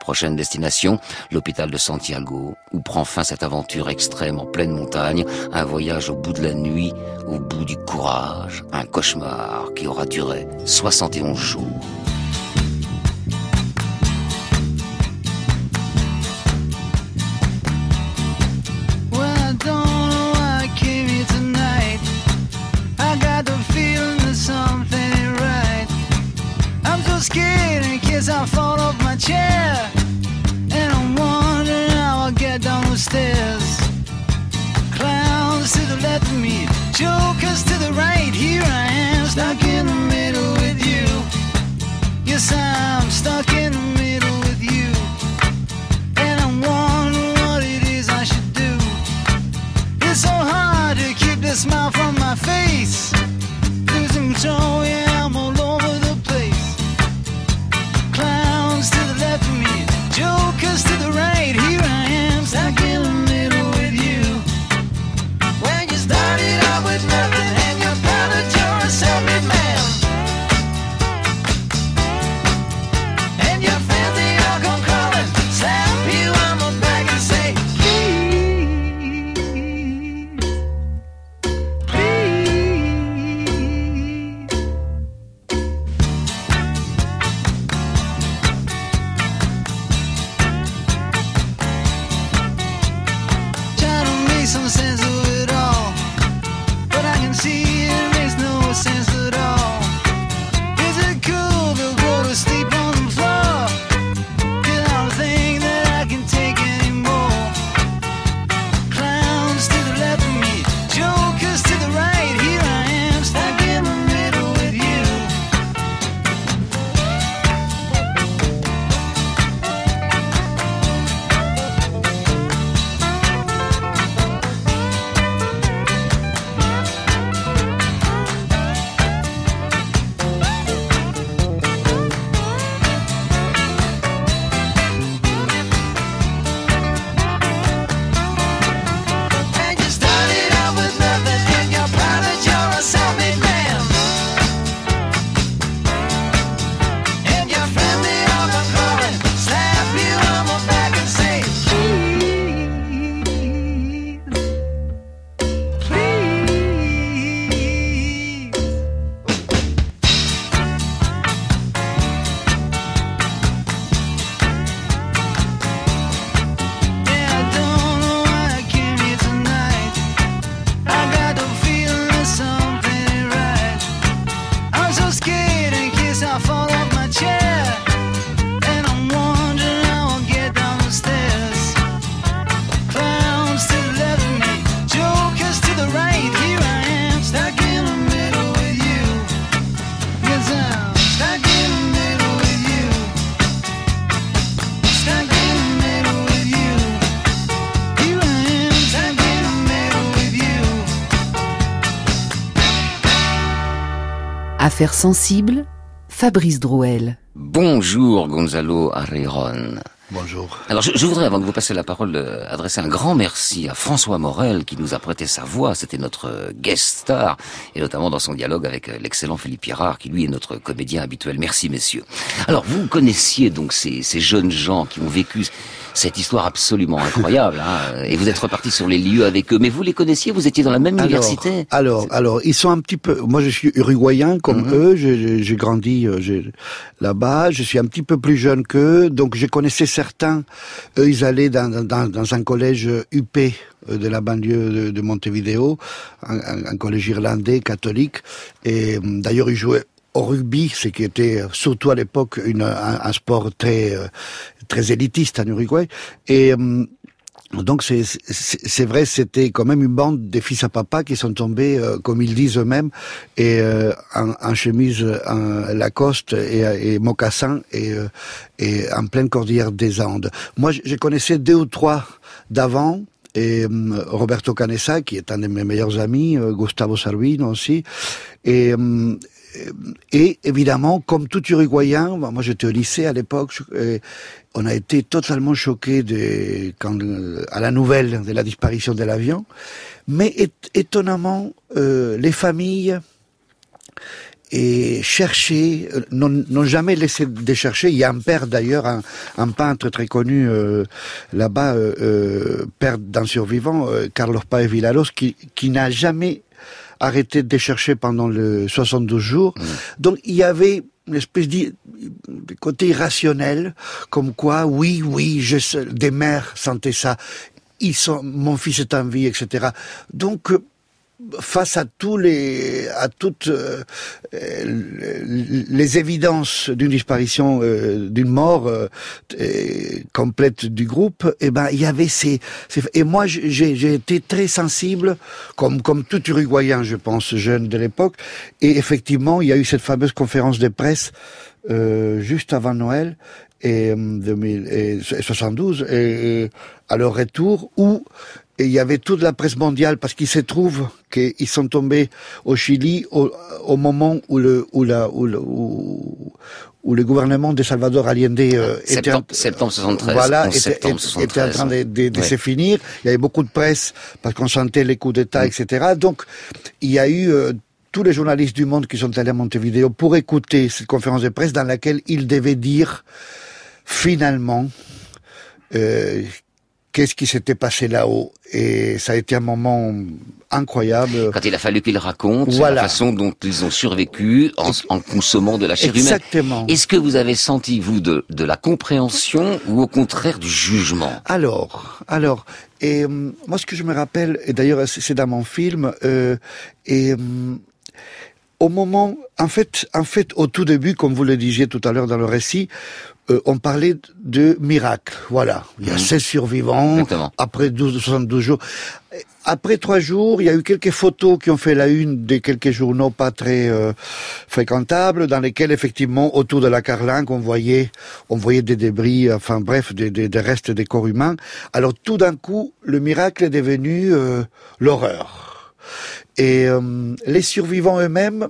Prochaine destination, l'hôpital de Santiago, où prend fin cette aventure extrême en pleine montagne, un voyage au bout de la nuit, au bout du courage, un cauchemar qui aura duré 71 jours. Stuck in Affaires sensibles, Fabrice Drouel. Bonjour Gonzalo Arriron. Bonjour. Alors je, je voudrais, avant de vous passer la parole, euh, adresser un grand merci à François Morel qui nous a prêté sa voix. C'était notre euh, guest star, et notamment dans son dialogue avec euh, l'excellent Philippe Pirard, qui lui est notre comédien habituel. Merci messieurs. Alors vous connaissiez donc ces, ces jeunes gens qui ont vécu cette histoire absolument incroyable, hein, et vous êtes reparti sur les lieux avec eux. Mais vous les connaissiez? Vous étiez dans la même université? Alors, alors, ils sont un petit peu. Moi, je suis uruguayen comme Mhm. eux. J'ai- grandi là-bas. Je suis un petit peu plus jeune qu'eux, donc je connaissais certains. Eux, ils allaient dans, un collège UP euh, de la banlieue de, de Montevideo, un, collège irlandais catholique. Et euh, d'ailleurs, ils jouaient au rugby, ce qui était surtout à l'époque un, sport très euh, très élitiste en Uruguay. Et euh, donc c'est vrai, c'était quand même une bande de fils à papa qui sont tombés, euh, comme ils disent eux-mêmes, et euh, en, en chemise en Lacoste et, et mocassin et, euh, et en pleine cordillère des Andes. Moi, je, connaissais deux ou trois d'avant. Et euh, Roberto Canessa, qui est un de mes meilleurs amis, euh, Gustavo Sarvino aussi, et et évidemment, comme tout Uruguayen, moi j'étais au lycée à l'époque, on a été totalement choqués euh, à la nouvelle de la disparition de l'avion. Mais étonnamment, euh, les familles et chercher, euh, n'ont n'ont jamais laissé de chercher. Il y a un père d'ailleurs, un, peintre très connu euh, là-bas, euh, euh, père d'un survivant, euh, Carlos Paez Villaros, qui, qui n'a jamais arrêté de chercher pendant le 72 jours. Donc il y avait une espèce de côté irrationnel, comme quoi, oui, oui, je, sais- des mères sentaient ça. Ils sont, mon fils est en vie, etc. Donc, euh, face à tous les à toutes euh, euh, les évidences d'une disparition euh, d'une mort euh, euh, complète du groupe et ben il y avait ces, ces- et moi j'ai été très sensible comme comme tout uruguayen je pense jeune de l'époque et effectivement il y a eu cette fameuse conférence de presse euh, juste avant Noël et euh, 2072 et, et à leur retour où et il y avait toute la presse mondiale parce qu'il se trouve qu'ils sont tombés au Chili au, au moment où le où la où le, où, où le gouvernement de Salvador Allende euh, était en- Septembre, septembre 73. voilà 11 était, septembre était- était en 73. train de, de- de Ouais. se finir. Il y avait beaucoup de presse parce qu'on sentait les coups d'État, Mm. etc. Donc il y a eu euh, tous les journalistes du monde qui sont allés à Montevideo pour écouter cette conférence de presse dans laquelle ils devaient dire finalement euh, qu'est-ce qui s'était passé là-haut? Et ça a été un moment incroyable. Quand il a fallu qu'ils racontent Voilà. la façon dont ils ont survécu en, en consommant de la chair humaine. Exactement. Est-ce que vous avez senti, vous, de, de la compréhension ou au contraire du jugement? Alors, alors, et euh, moi ce que je me rappelle, et d'ailleurs c'est c'est dans mon film, euh, et euh, au moment, en fait, en fait, au tout début, comme vous le disiez tout à l'heure dans le récit, euh, on parlait de miracle. Voilà, il y a Mhm. 16 survivants Exactement. après 12, 72 jours. Après trois jours, il y a eu quelques photos qui ont fait la une de quelques journaux pas très euh, fréquentables, dans lesquels effectivement autour de la carlingue on voyait, on voyait des débris, enfin bref, des, des, des restes des corps humains. Alors tout d'un coup, le miracle est devenu euh, l'horreur. Et euh, les survivants eux-mêmes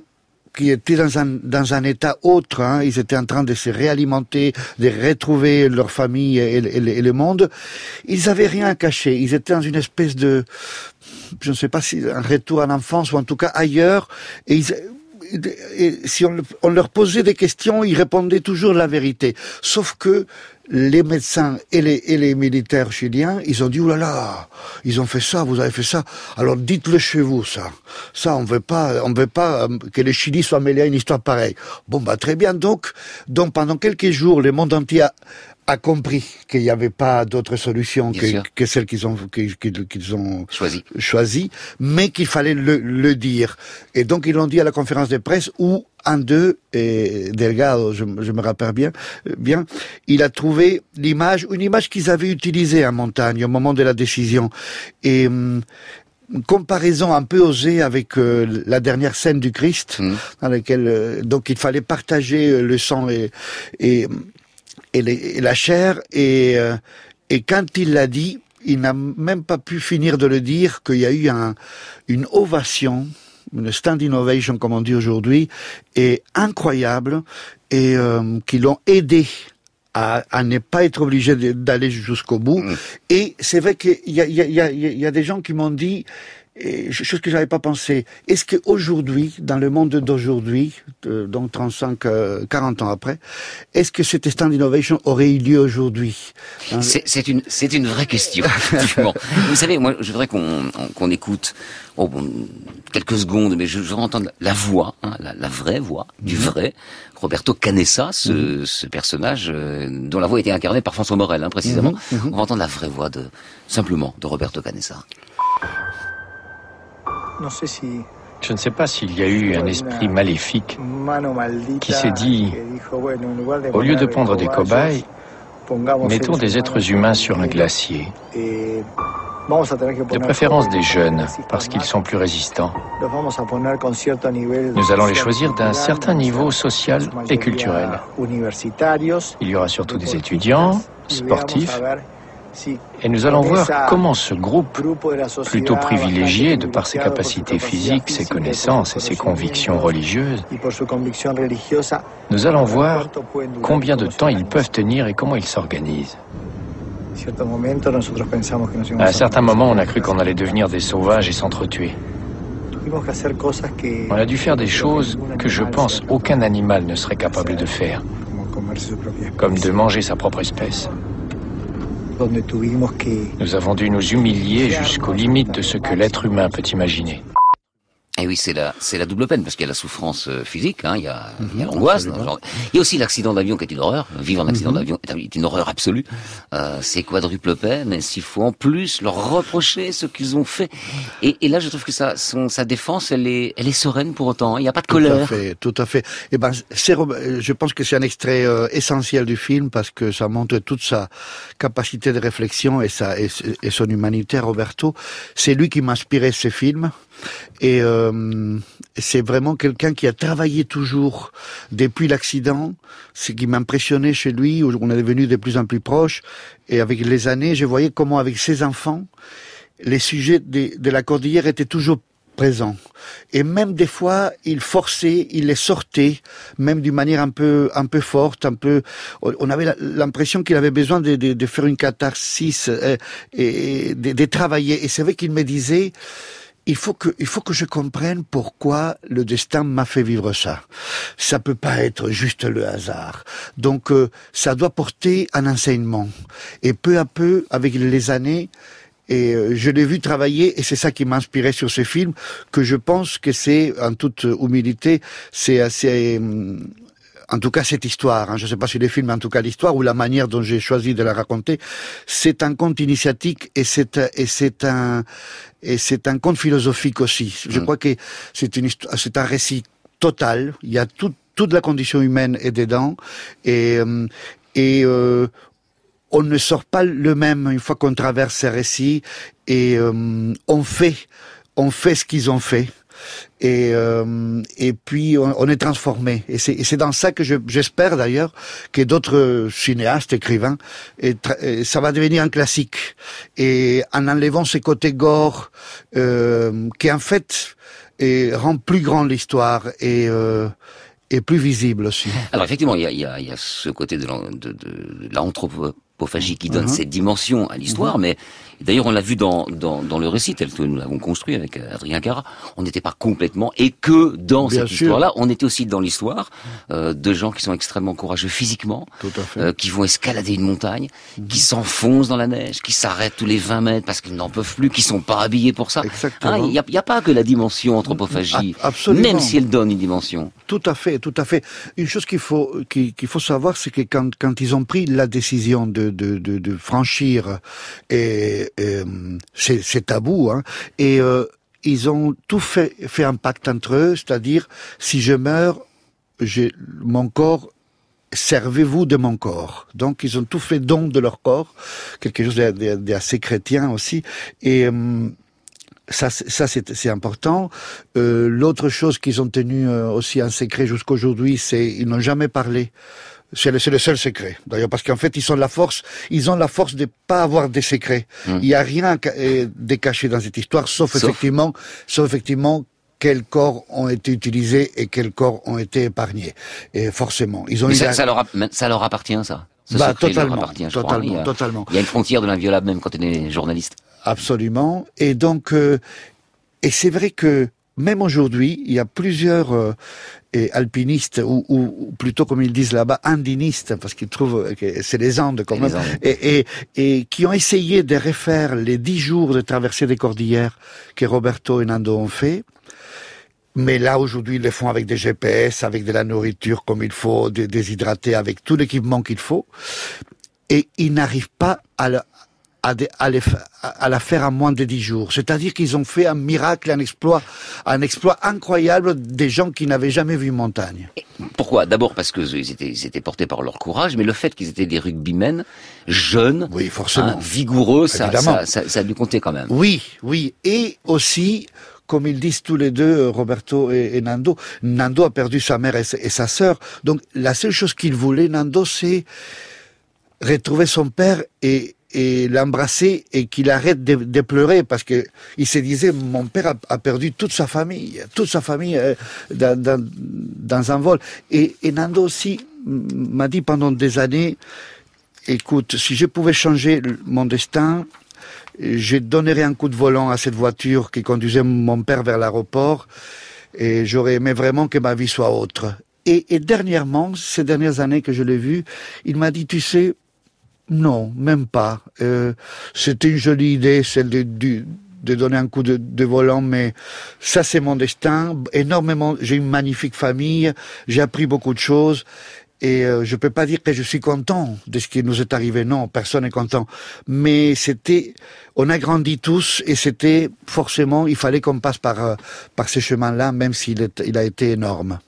qui étaient dans un, dans un état autre, hein, ils étaient en train de se réalimenter, de retrouver leur famille et, le monde, ils avaient rien à cacher, ils étaient dans une espèce de, je ne sais pas si un retour en enfance ou en tout cas ailleurs, et ils, si on, on leur posait des questions, ils répondaient toujours la vérité. Sauf que les médecins et les, et les militaires chiliens, ils ont dit, oh là là, ils ont fait ça, vous avez fait ça. Alors dites-le chez vous, ça. Ça, on veut pas, on veut pas euh, que le Chili soit mêlé à une histoire pareille. Bon, bah, très bien. Donc, donc pendant quelques jours, le monde entier a, a compris qu'il n'y avait pas d'autre solution que, celle qu'ils ont, qu'ils ont Choisi. choisi, mais qu'il fallait le, le dire. Et donc ils l'ont dit à la conférence de presse où, un d'eux, Delgado, je, je me rappelle bien, euh, bien, il a trouvé l'image, une image qu'ils avaient utilisée en montagne au moment de la décision. Et hum, une comparaison un peu osée avec euh, la dernière scène du Christ, Mhm. dans laquelle euh, donc il fallait partager le sang et et, et, les- et la chair et euh, et quand il l'a dit, il n'a même pas pu finir de le dire qu'il y a eu un, une ovation, une stand ovation comme on dit aujourd'hui, et incroyable et euh, qui l'ont aidé à, à ne pas être obligé d'aller jusqu'au bout. Mm. Et c'est vrai qu'il y a, y, a, y, a, y a des gens qui m'ont dit, et chose que j'avais pas pensé, est-ce qu'aujourd'hui, dans le monde d'aujourd'hui, de- donc 35, euh, 40 ans après, est-ce que cette stand innovation aurait eu lieu aujourd'hui Hein, C'est une, c'est une vraie question. (laughs) Vous savez, moi, je voudrais qu'on qu'on écoute oh, bon, quelques secondes, mais je, voudrais entendre la voix, hein, la, la vraie voix, du vrai Roberto Canessa, ce, ce personnage euh, dont la voix a été incarnée par François Morel, hein, précisément. On va entendre la vraie voix de simplement de Roberto Canessa. Je ne sais pas s'il y a eu un esprit maléfique qui s'est dit, au lieu de prendre des cobayes, mettons des êtres humains sur un glacier, de préférence des jeunes, parce qu'ils sont plus résistants. Nous allons les choisir d'un certain niveau social et culturel. Il y aura surtout des étudiants, sportifs, et nous allons voir comment ce groupe, plutôt privilégié de par ses capacités physiques, ses connaissances et ses convictions religieuses, nous allons voir combien de temps ils peuvent tenir et comment ils s'organisent. À un certain moment, on a cru qu'on allait devenir des sauvages et s'entretuer. On a dû faire des choses que je pense aucun animal ne serait capable de faire, comme de manger sa propre espèce. Nous avons dû nous humilier jusqu'aux limites de ce que l'être humain peut imaginer. Et oui, c'est la, c'est la double peine, parce qu'il y a la souffrance euh, physique, hein, il y a, il y a l'angoisse. dans genre. Il y a aussi l'accident d'avion qui est une horreur. Vivre en accident d'avion est un- est une horreur absolue. Euh, c'est quadruple peine, et s'il faut en plus leur reprocher ce qu'ils ont fait? Et, et là, je trouve que sa, son, sa défense, elle est, elle est sereine pour autant. Il n'y a pas de Tout à colère. fait, tout à fait. Et ben, c'est, euh, je pense que c'est un extrait euh, essentiel du film parce que ça montre toute sa capacité de réflexion et, sa, et, et son humanité. Roberto, c'est lui qui m'a inspiré ces films. Et euh, c'est vraiment quelqu'un qui a travaillé toujours depuis l'accident. Ce qui m'impressionnait chez lui, on est devenu de plus en plus proches. Et avec les années, je voyais comment avec ses enfants, les sujets de, la cordillère étaient toujours présents. Et même des fois, il forçait, il les sortait, même d'une manière un peu, un peu forte, un peu. On avait l'impression qu'il avait besoin de faire une catharsis euh, et de, de travailler. Et c'est vrai qu'il me disait. Il faut que, il faut que je comprenne pourquoi le destin m'a fait vivre ça. Ça peut pas être juste le hasard. Donc, euh, ça doit porter un enseignement. Et peu à peu, avec les années, et euh, je l'ai vu travailler et c'est ça qui m'a inspiré sur ce film que je pense que c'est en toute humilité c'est assez hum, en tout cas cette histoire, hein, je ne sais pas si les films, mais en tout cas l'histoire ou la manière dont j'ai choisi de la raconter, c'est un conte initiatique et c'est et c'est un et c'est un conte philosophique aussi. Je Mm. crois que c'est une c'est un récit total. Il y a tout, toute la condition humaine est dedans et euh, et euh, on ne sort pas le même une fois qu'on traverse ces récits et euh, on fait on fait ce qu'ils ont fait et euh, et puis on, est transformé et c'est c'est dans ça que je- j'espère d'ailleurs que d'autres cinéastes écrivains et, et ça va devenir un classique et en enlevant ces côtés gore euh, qui en fait et rend plus grande l'histoire et euh, et plus visible aussi. Alors effectivement, il y a, il y a, y a ce côté de, l'an- qui donne Mhm. cette dimension à l'histoire, mais d'ailleurs on l'a vu dans, dans, dans le récit tel que nous l'avons construit avec euh, Adrien Cara, on n'était pas complètement, et que dans Bien cette histoire-là, on était aussi dans l'histoire euh, de gens qui sont extrêmement courageux physiquement, Tout à fait. euh, qui vont escalader une montagne, qui s'enfoncent dans la neige, qui s'arrêtent tous les 20 mètres parce qu'ils n'en peuvent plus, qui sont pas habillés pour ça. Exactement. Hein, Il n'y a, pas que la dimension anthropophagie, absolument. même si elle donne une dimension. Tout à fait, tout à fait. Une chose qu'il faut qu'il qu'il faut savoir, c'est que quand quand ils ont pris la décision de de franchir et, et, c'est c'est tabou, hein, et euh, ils ont tout fait fait un pacte entre eux, c'est-à-dire si je meurs mon corps servez-vous de mon corps. Donc ils ont tout fait don de leur corps, quelque chose d'assez chrétien aussi. Et euh, ça, c'est important. Euh, L'autre chose qu'ils ont tenu euh, aussi en secret jusqu'aujourd'hui, c'est ils n'ont jamais parlé. C'est le, le, seul secret. D'ailleurs, parce qu'en fait, ils sont la force. Ils ont la force de pas avoir des secrets. Hum. Il n'y a rien euh, de caché dans cette histoire, sauf, sauf, effectivement, sauf effectivement quels corps ont été utilisés et quels corps ont été épargnés. Et forcément, ils ont. Mais ça, ça, leur ça leur appartient, ça. Ce bah, totalement, appartient, totalement, il y a, totalement. Il y a une frontière de l'inviolable même quand on est journaliste. Absolument. Et donc, euh, et c'est vrai que même aujourd'hui, il y a plusieurs euh, alpinistes, ou, ou, plutôt comme ils disent là-bas, andinistes, parce qu'ils trouvent que c'est les Andes quand même, et, et, et, qui ont essayé de refaire les dix jours de traversée des cordillères que Roberto et Nando ont fait. Mais là, aujourd'hui, ils le font avec des GPS, avec de la nourriture comme il faut, déshydratés, avec tout l'équipement qu'il faut. Et ils n'arrivent pas à, le, à, à, les, à, la faire en moins de dix jours. C'est-à-dire qu'ils ont fait un miracle, un exploit, un exploit incroyable des gens qui n'avaient jamais vu une montagne. Pourquoi? D'abord parce qu'ils étaient, ils étaient portés par leur courage, mais le fait qu'ils étaient des rugbymen jeunes, oui, forcément. Hein, vigoureux, ça, ça, ça, ça a dû compter quand même. Oui, oui. Et aussi, comme ils disent tous les deux, euh, Roberto et, Nando, Nando a perdu sa mère et, sa sœur. Donc la seule chose qu'il voulait, Nando, c'est retrouver son père et, l'embrasser et qu'il arrête de, pleurer parce que il se disait mon père a, perdu toute sa famille, toute sa famille euh, dans, un vol. Et, et Nando aussi m'a dit pendant des années, écoute, si je pouvais changer mon destin, je donnerais un coup de volant à cette voiture qui conduisait mon père vers l'aéroport et j'aurais aimé vraiment que ma vie soit autre. Et, et dernièrement, ces dernières années que je l'ai vu, il m'a dit, tu sais, non, même pas. Euh, C'était une jolie idée, celle de, de, de donner un coup de, de volant, mais ça c'est mon destin. Énormément, j'ai une magnifique famille, j'ai appris beaucoup de choses et euh, je peux pas dire que je suis content de ce qui nous est arrivé. Non, personne n'est content. Mais c'était, on a grandi tous et c'était forcément, il fallait qu'on passe par euh, par ces chemins-là, même s'il il a été énorme.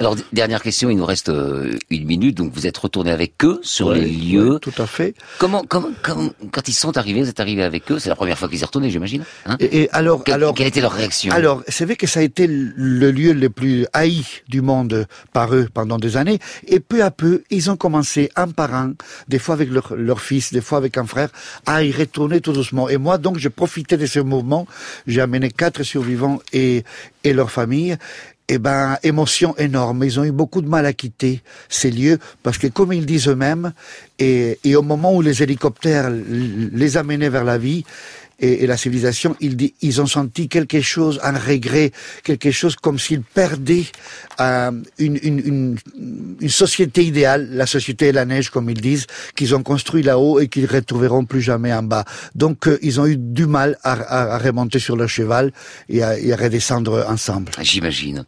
Alors, dernière question, il nous reste euh, une minute, donc vous êtes retourné avec eux sur les lieux. tout à fait. Comment, comment, quand ils sont arrivés, vous êtes arrivé avec eux, c'est la première fois qu'ils y retournés, j'imagine hein? Et, alors, alors, quelle était leur réaction? Alors, c'est vrai que ça a été le lieu le plus haï du monde par eux pendant des années, et peu à peu, ils ont commencé, un par un, des fois avec leur, leur fils, des fois avec un frère, à y retourner tout doucement. Et moi, donc, je profitais de ce mouvement, j'ai amené quatre survivants et, et leur famille, eh ben, émotion énorme. Ils ont eu beaucoup de mal à quitter ces lieux parce que, comme ils disent eux-mêmes, et, et au moment où les hélicoptères les amenaient vers la vie, et, et, la civilisation, ils, ils ont senti quelque chose, un regret, quelque chose comme s'ils perdaient euh, une, une, une, une, société idéale, la société et la neige, comme ils disent, qu'ils ont construit là-haut et qu'ils retrouveront plus jamais en bas. Donc, euh, ils ont eu du mal à, à, à, remonter sur leur cheval et à, et à redescendre ensemble. J'imagine.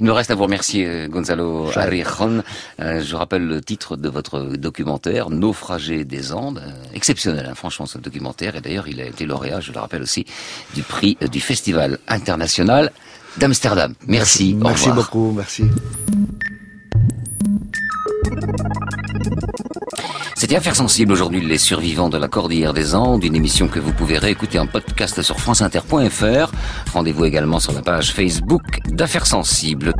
Il me reste à vous remercier, euh, Gonzalo Arrijon. Euh, je rappelle le titre de votre documentaire, Naufragé des Andes. exceptionnel, hein, franchement, ce documentaire. Et d'ailleurs, il a été lauréat je le rappelle aussi, du prix du Festival international d'Amsterdam. Merci. Merci beaucoup, merci. C'était Affaires sensibles aujourd'hui, les survivants de la Cordillère des Andes, une émission que vous pouvez réécouter en podcast sur franceinter.fr. Rendez-vous également sur la page Facebook d'Affaires sensibles.